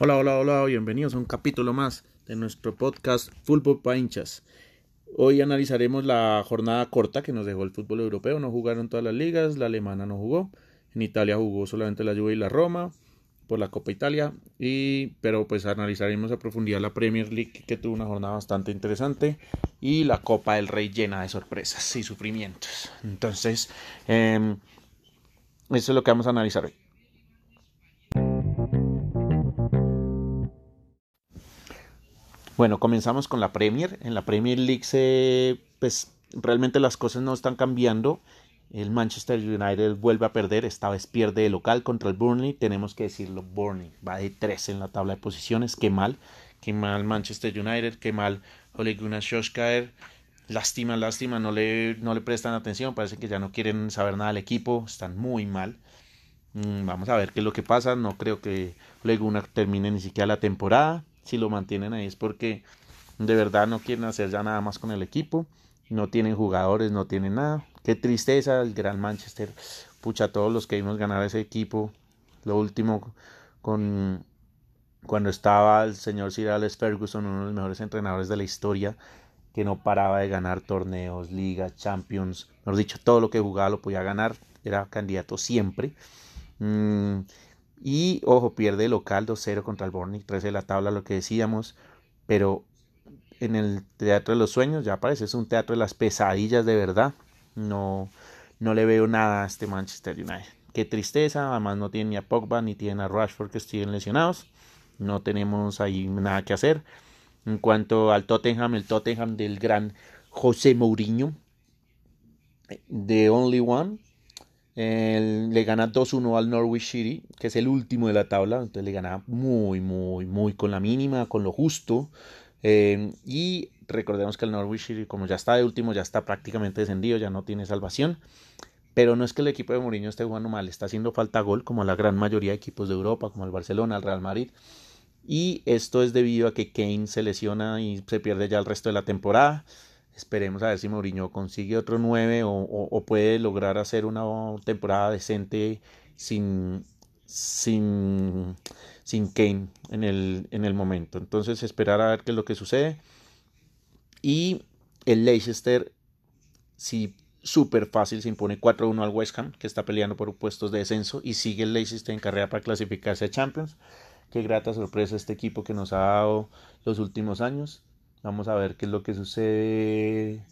Hola, hola, hola, bienvenidos a un capítulo más de nuestro podcast Fútbol para hinchas. Hoy analizaremos la jornada corta que nos dejó el fútbol europeo. No jugaron todas las ligas, la alemana no jugó, en Italia jugó solamente la Juve y la Roma por la Copa Italia, y, pero pues analizaremos a profundidad la Premier League que tuvo una jornada bastante interesante y la Copa del Rey llena de sorpresas y sufrimientos. Entonces, eh, eso es lo que vamos a analizar hoy. Bueno, comenzamos con la Premier. En la Premier League se, pues realmente las cosas no están cambiando. El Manchester United vuelve a perder, esta vez pierde de local contra el Burnley. Tenemos que decirlo, Burnley va de 3 en la tabla de posiciones. Qué mal, qué mal Manchester United, qué mal Ole Gunnar. Lástima, lástima, no le, no le prestan atención, parece que ya no quieren saber nada del equipo, están muy mal. Mm, vamos a ver qué es lo que pasa, no creo que Ole termine ni siquiera la temporada si lo mantienen ahí es porque de verdad no quieren hacer ya nada más con el equipo, no tienen jugadores, no tienen nada. Qué tristeza el Gran Manchester, pucha, todos los que vimos ganar ese equipo, lo último con cuando estaba el señor Sir Alex Ferguson, uno de los mejores entrenadores de la historia, que no paraba de ganar torneos, ligas, champions, mejor dicho, todo lo que jugaba lo podía ganar, era candidato siempre. Mm, y ojo, pierde local 2-0 contra el Bornick, 13 de la tabla, lo que decíamos. Pero en el Teatro de los Sueños ya parece, es un teatro de las pesadillas de verdad. No, no le veo nada a este Manchester United. Qué tristeza, además no tiene ni a Pogba ni tiene a Rashford que estén lesionados. No tenemos ahí nada que hacer. En cuanto al Tottenham, el Tottenham del gran José Mourinho, de Only One, le gana 2-1 al Norwich City, que es el último de la tabla. Entonces le gana muy, muy, muy con la mínima, con lo justo. Eh, y recordemos que el Norwich como ya está de último, ya está prácticamente descendido, ya no tiene salvación. Pero no es que el equipo de Mourinho esté jugando mal, está haciendo falta gol, como la gran mayoría de equipos de Europa, como el Barcelona, el Real Madrid. Y esto es debido a que Kane se lesiona y se pierde ya el resto de la temporada. Esperemos a ver si Mourinho consigue otro 9 o, puede lograr hacer una temporada decente sin, sin, sin Kane en el, en el momento. Entonces esperar a ver qué es lo que sucede. Y el Leicester, si súper fácil, se impone 4-1 al West Ham, que está peleando por puestos de descenso. Y sigue el Leicester en carrera para clasificarse a Champions. Qué grata sorpresa este equipo que nos ha dado los últimos años. Vamos a ver qué es lo que sucede,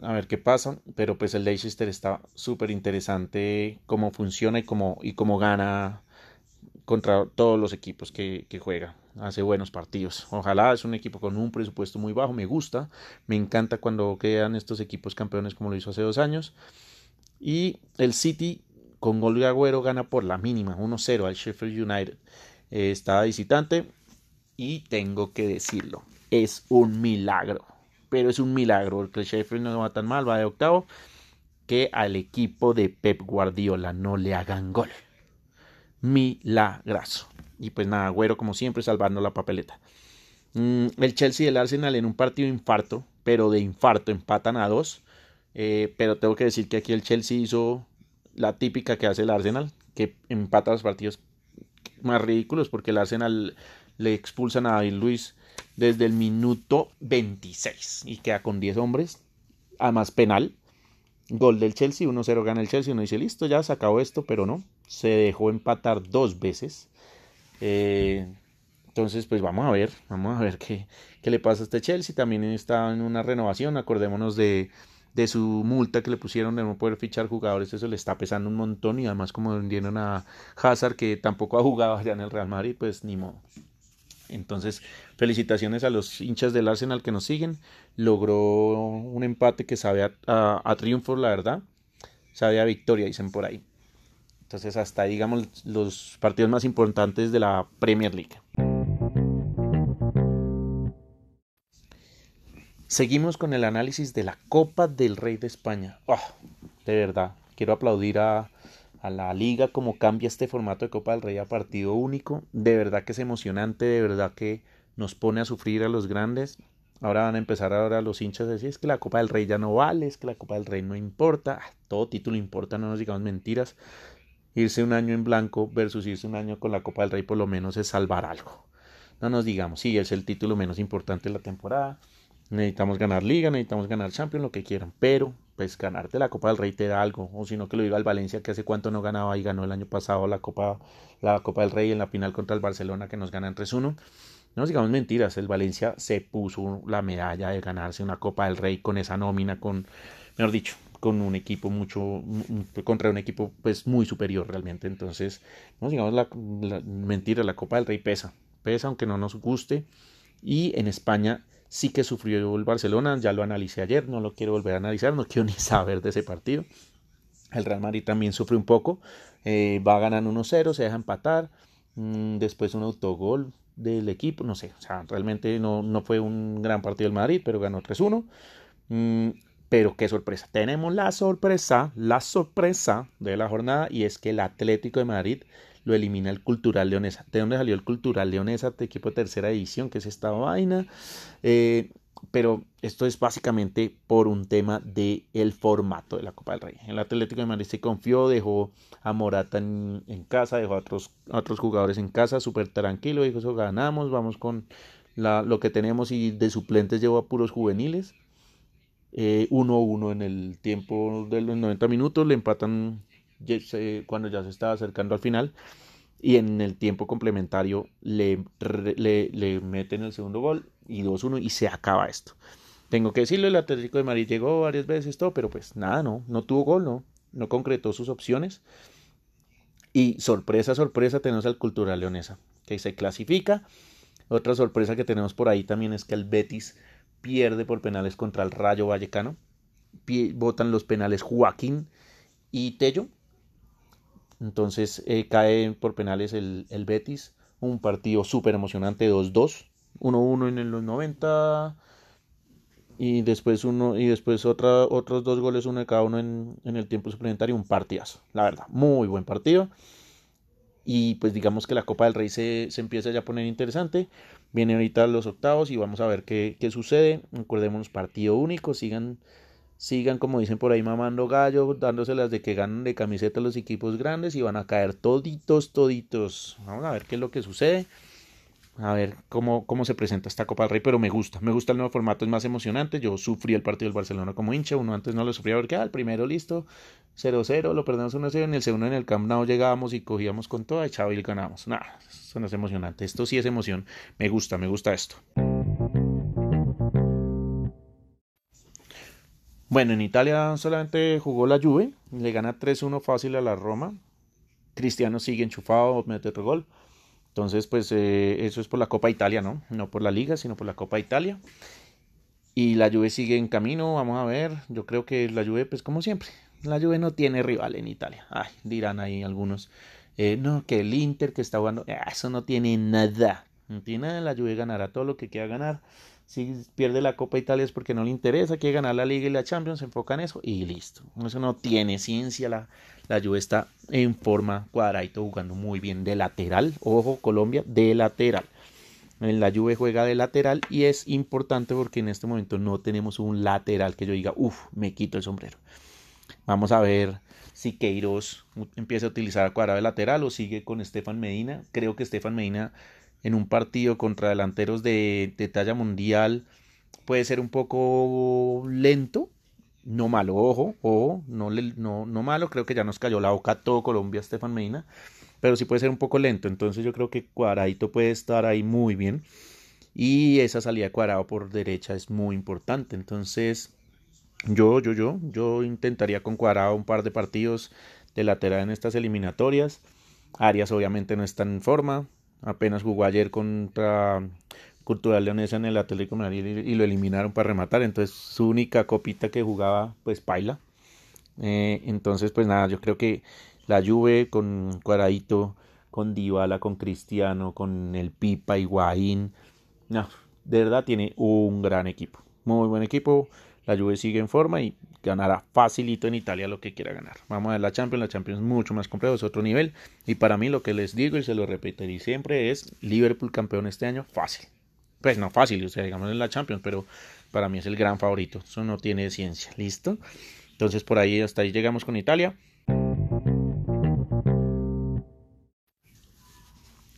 a ver qué pasa. Pero pues el Leicester está súper interesante cómo funciona y cómo, y cómo gana contra todos los equipos que, que juega. Hace buenos partidos. Ojalá es un equipo con un presupuesto muy bajo. Me gusta. Me encanta cuando quedan estos equipos campeones como lo hizo hace dos años. Y el City con gol de Agüero gana por la mínima, 1-0 al Sheffield United. Eh, está visitante y tengo que decirlo es un milagro. Pero es un milagro porque el Sheffield no va tan mal, va de octavo. Que al equipo de Pep Guardiola no le hagan gol. Milagrazo. Y pues nada, güero como siempre salvando la papeleta. Mm, el Chelsea y el Arsenal en un partido infarto, pero de infarto empatan a dos. Eh, pero tengo que decir que aquí el Chelsea hizo la típica que hace el Arsenal, que empata los partidos más ridículos porque el Arsenal le expulsan a David Luis desde el minuto 26 y queda con 10 hombres. Además, penal. Gol del Chelsea, 1-0 gana el Chelsea. Uno dice, listo, ya se acabó esto, pero no. Se dejó empatar dos veces. Eh, entonces, pues vamos a ver, vamos a ver qué, qué, le pasa a este Chelsea. También está en una renovación, acordémonos de, de, su multa que le pusieron de no poder fichar jugadores. Eso le está pesando un montón y además como vendieron a Hazard que tampoco ha jugado allá en el Real Madrid, pues ni modo. Entonces, felicitaciones a los hinchas del Arsenal que nos siguen. Logró un empate que sabe a, triunfo, la verdad. Sabe a victoria, dicen por ahí. Entonces, hasta digamos, los partidos más importantes de la Premier League. Seguimos con el análisis de la Copa del Rey de España. Oh, de verdad, quiero aplaudir a, a la liga, cómo cambia este formato de Copa del Rey a partido único. De verdad que es emocionante, de verdad que nos pone a sufrir a los grandes. Ahora van a empezar ahora los hinchas a decir es que la Copa del Rey ya no vale, es que la Copa del Rey no importa, ah, todo título importa, no nos digamos mentiras. Irse un año en blanco versus irse un año con la Copa del Rey por lo menos es salvar algo. No nos digamos, sí, es el título menos importante de la temporada. Necesitamos ganar Liga, necesitamos ganar Champions, lo que quieran, pero pues ganarte la Copa del Rey te da algo, o si no que lo diga al Valencia que hace cuánto no ganaba y ganó el año pasado la Copa, la Copa del Rey en la final contra el Barcelona que nos ganan 3-1 no digamos mentiras, el Valencia se puso la medalla de ganarse una Copa del Rey con esa nómina, con, mejor dicho, con un equipo mucho, contra un equipo pues muy superior realmente. Entonces, no digamos la, mentira, la Copa del Rey pesa, pesa aunque no nos guste. Y en España sí que sufrió el Barcelona, ya lo analicé ayer, no lo quiero volver a analizar, no quiero ni saber de ese partido. El Real Madrid también sufre un poco, eh, va ganando 1-0, se deja empatar, mm, después un autogol, del equipo, no sé, o sea, realmente no, no fue un gran partido del Madrid, pero ganó 3-1. Mm, pero qué sorpresa, tenemos la sorpresa, la sorpresa de la jornada y es que el Atlético de Madrid lo elimina el Cultural Leonesa. ¿De dónde salió el Cultural Leonesa? De equipo de tercera edición, que es esta vaina. Eh, pero esto es básicamente por un tema de el formato de la Copa del Rey. El Atlético de Madrid se confió, dejó a Morata en, casa, dejó a otros, otros jugadores en casa, súper tranquilo, dijo eso ganamos, vamos con lo que tenemos y de suplentes llevó a puros juveniles. 1-1 eh, en el tiempo de los 90 minutos, le empatan cuando ya se estaba acercando al final y en el tiempo complementario le, le, le meten el segundo gol y 2-1 y se acaba esto. Tengo que decirlo, el Atlético de Madrid llegó varias veces, todo, pero pues nada, no, no tuvo gol, no, no concretó sus opciones. Y sorpresa, sorpresa, tenemos al Cultural Leonesa, que se clasifica. Otra sorpresa que tenemos por ahí también es que el Betis pierde por penales contra el Rayo Vallecano. Votan los penales Joaquín y Tello. Entonces eh, cae por penales el, el Betis. Un partido súper emocionante, 2-2. 1-1 en los 90 y después uno y después otra, otros dos goles uno de cada uno en, en el tiempo suplementario un partidazo la verdad muy buen partido y pues digamos que la Copa del Rey se, se empieza ya a poner interesante vienen ahorita los octavos y vamos a ver qué, qué sucede. Acordémonos partido único sigan sigan como dicen por ahí mamando gallo dándoselas de que ganan de camiseta los equipos grandes y van a caer toditos toditos. Vamos a ver qué es lo que sucede a ver cómo, cómo se presenta esta Copa del Rey, pero me gusta, me gusta el nuevo formato, es más emocionante. Yo sufrí el partido del Barcelona como hincha, uno antes no lo sufría porque ah, el primero listo, 0-0, lo perdemos 1-0, en el segundo en el Camp Nou llegábamos y cogíamos con toda y y ganamos. Nada, eso no es emocionante, esto sí es emoción, me gusta, me gusta esto. Bueno, en Italia solamente jugó la Juve, le gana 3-1 fácil a la Roma. Cristiano sigue enchufado, mete otro gol. Entonces, pues eh, eso es por la Copa Italia, ¿no? No por la Liga, sino por la Copa Italia. Y la Juve sigue en camino, vamos a ver. Yo creo que la Juve, pues como siempre, la Juve no tiene rival en Italia. Ay, dirán ahí algunos. Eh, no, que el Inter que está jugando, ah, eso no tiene nada. Tiene nada, la Juve ganará todo lo que quiera ganar. Si pierde la Copa Italia es porque no le interesa, quiere ganar la Liga y la Champions, se enfoca en eso y listo. Eso no tiene ciencia la, la está en forma cuadradito jugando muy bien de lateral. Ojo, Colombia de lateral. En la Juve juega de lateral y es importante porque en este momento no tenemos un lateral que yo diga, uff, me quito el sombrero. Vamos a ver si Queiroz empieza a utilizar Cuadrado de lateral o sigue con Estefan Medina. Creo que Estefan Medina en un partido contra delanteros de, talla mundial puede ser un poco lento, no malo, ojo, ojo, no, no, no malo, creo que ya nos cayó la boca todo Colombia, Estefan Medina, pero sí puede ser un poco lento, entonces yo creo que Cuadradito puede estar ahí muy bien y esa salida de Cuadrado por derecha es muy importante, entonces yo, yo, yo, yo intentaría con Cuadrado un par de partidos de lateral en estas eliminatorias, Arias obviamente no está en forma, apenas jugó ayer contra Cultural Leonesa en el Atlético Madrid y, lo eliminaron para rematar. Entonces su única copita que jugaba pues paila. Eh, entonces pues nada, yo creo que la Juve con Cuaradito, con Dybala, con Cristiano, con el Pipa, Higuaín. No, de verdad tiene un gran equipo. Muy buen equipo. La Juve sigue en forma y ganará facilito en Italia lo que quiera ganar. Vamos a ver la Champions, la Champions es mucho más complejo, es otro nivel. Y para mí lo que les digo y se lo repetiré siempre es Liverpool campeón este año, fácil pues no fácil, o sea, digamos en la Champions, pero para mí es el gran favorito. Eso no tiene ciencia, ¿listo? Entonces por ahí hasta ahí llegamos con Italia.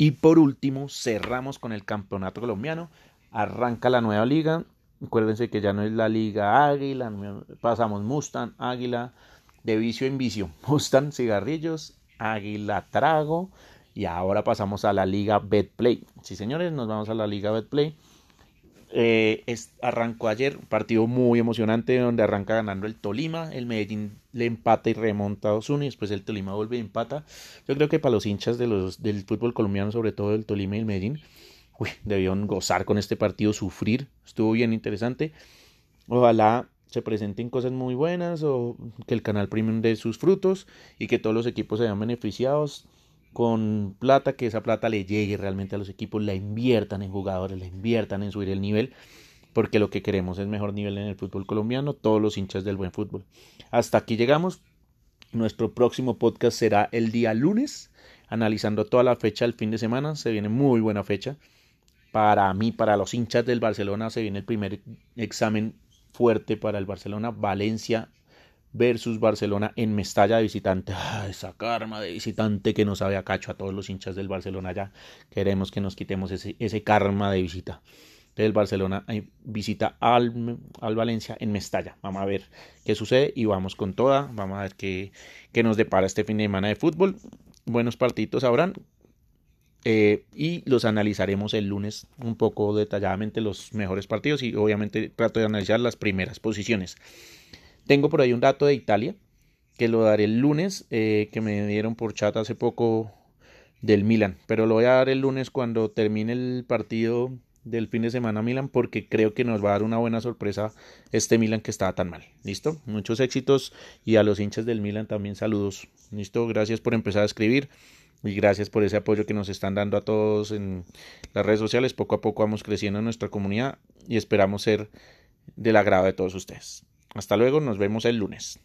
Y por último, cerramos con el campeonato colombiano. Arranca la nueva liga. Acuérdense que ya no es la liga Águila, pasamos Mustang, Águila, de vicio en vicio. Mustang, cigarrillos, Águila, trago. Y ahora pasamos a la liga Betplay. Sí, señores, nos vamos a la liga Betplay. Eh, arrancó ayer un partido muy emocionante donde arranca ganando el Tolima, el Medellín le empata y remonta a Osuna y después el Tolima vuelve y empata. Yo creo que para los hinchas de los, del fútbol colombiano, sobre todo el Tolima y el Medellín, uy, gozar con este partido, sufrir, estuvo bien interesante. Ojalá se presenten cosas muy buenas o que el canal premium dé sus frutos y que todos los equipos se vean beneficiados con plata, que esa plata le llegue realmente a los equipos, la inviertan en jugadores, la inviertan en subir el nivel, porque lo que queremos es mejor nivel en el fútbol colombiano, todos los hinchas del buen fútbol. Hasta aquí llegamos. Nuestro próximo podcast será el día lunes, analizando toda la fecha del fin de semana. Se viene muy buena fecha. Para mí, para los hinchas del Barcelona, se viene el primer examen fuerte para el Barcelona. Valencia versus Barcelona en Mestalla de visitante. Ah, esa karma de visitante que nos sabe a cacho a todos los hinchas del Barcelona ya. Queremos que nos quitemos ese, ese karma de visita. El Barcelona visita al, al, Valencia en Mestalla. Vamos a ver qué sucede y vamos con toda. Vamos a ver qué, qué nos depara este fin de semana de fútbol. Buenos partidos habrán. Eh, y los analizaremos el lunes un poco detalladamente los mejores partidos y obviamente trato de analizar las primeras posiciones. Tengo por ahí un dato de Italia, que lo daré el lunes, eh, que me dieron por chat hace poco del Milan, pero lo voy a dar el lunes cuando termine el partido del fin de semana Milan porque creo que nos va a dar una buena sorpresa este Milan que estaba tan mal. ¿Listo? Muchos éxitos y a los hinchas del Milan también saludos. ¿Listo? Gracias por empezar a escribir y gracias por ese apoyo que nos están dando a todos en las redes sociales. Poco a poco vamos creciendo en nuestra comunidad y esperamos ser del agrado de todos ustedes. Hasta luego, nos vemos el lunes.